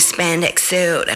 spandex suit.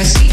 así.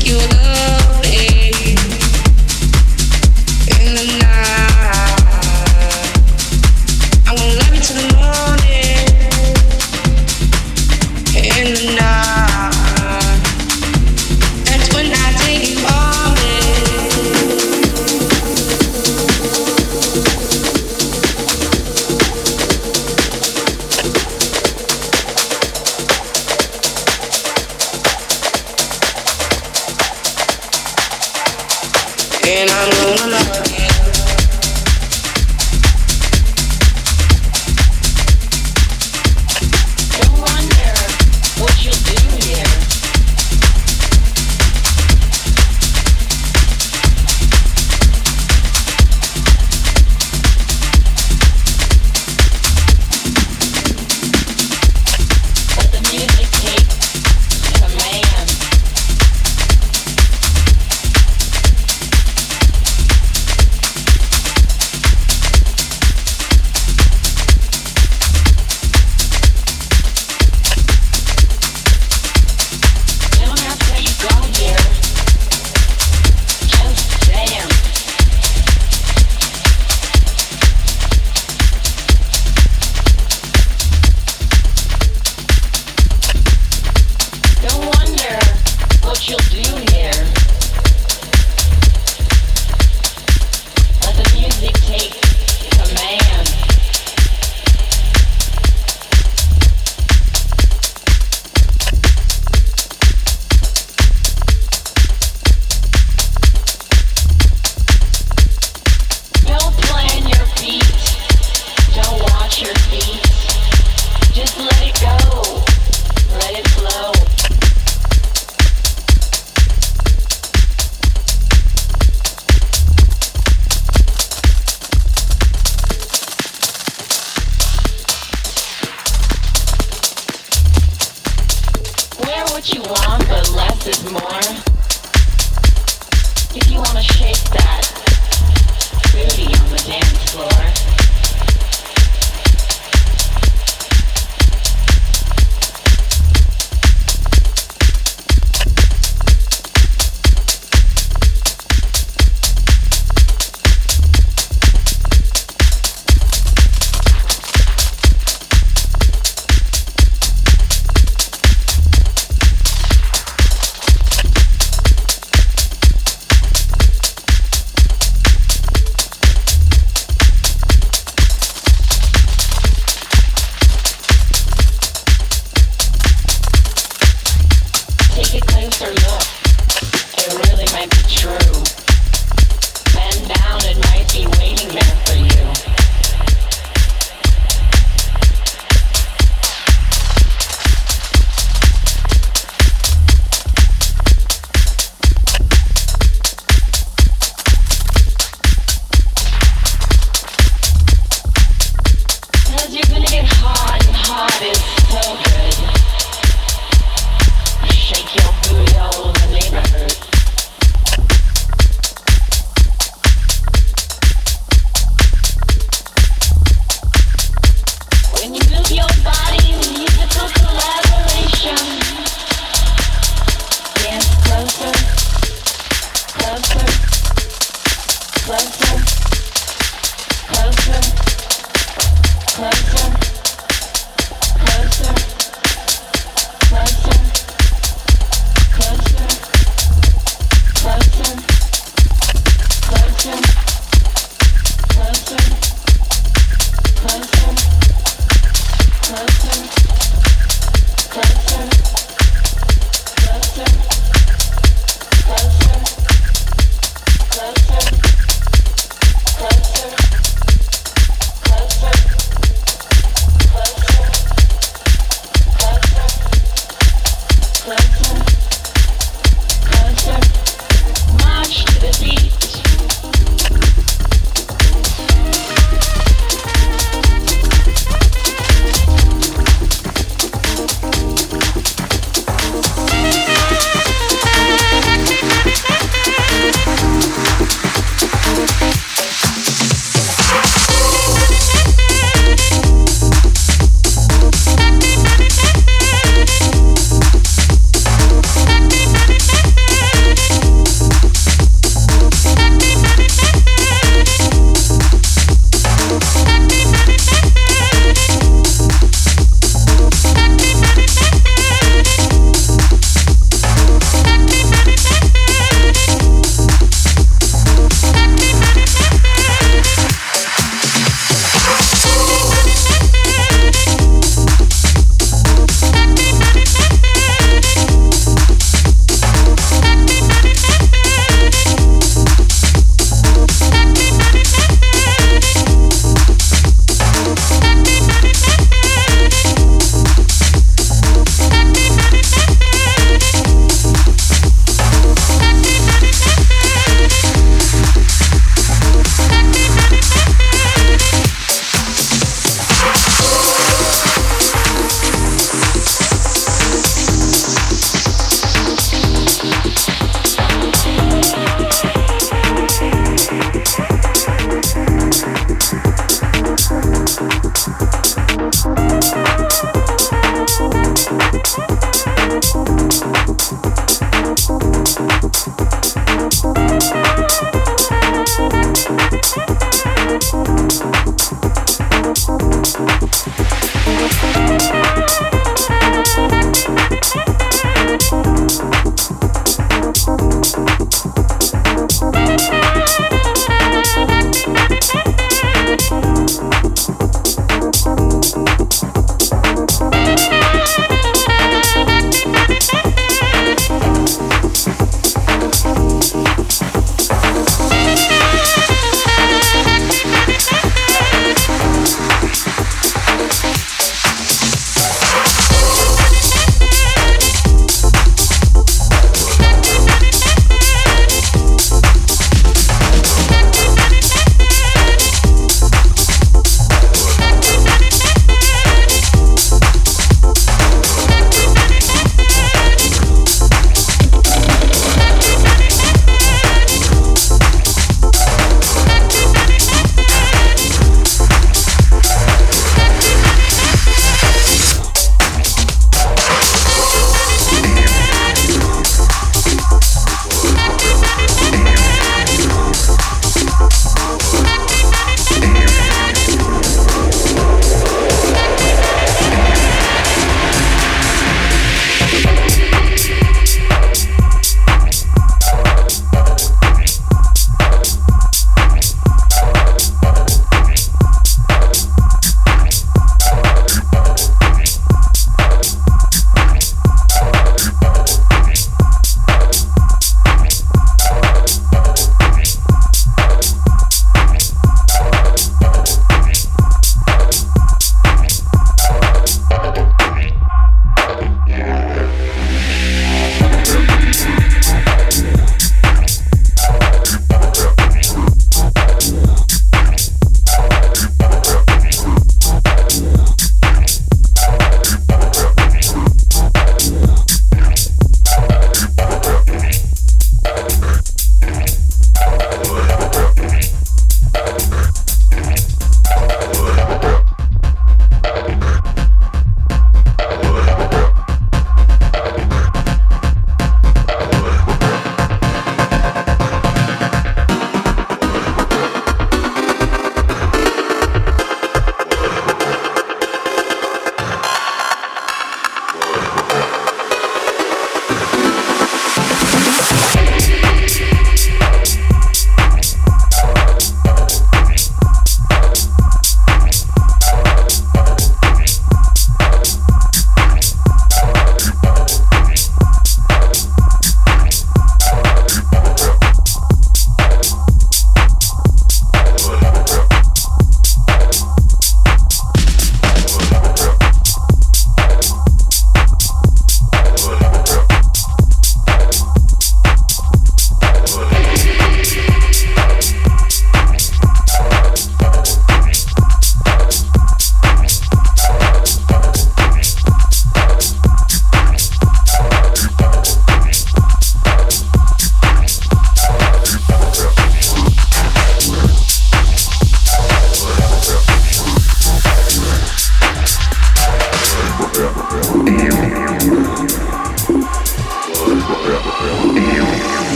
Closer. Closer. Closer.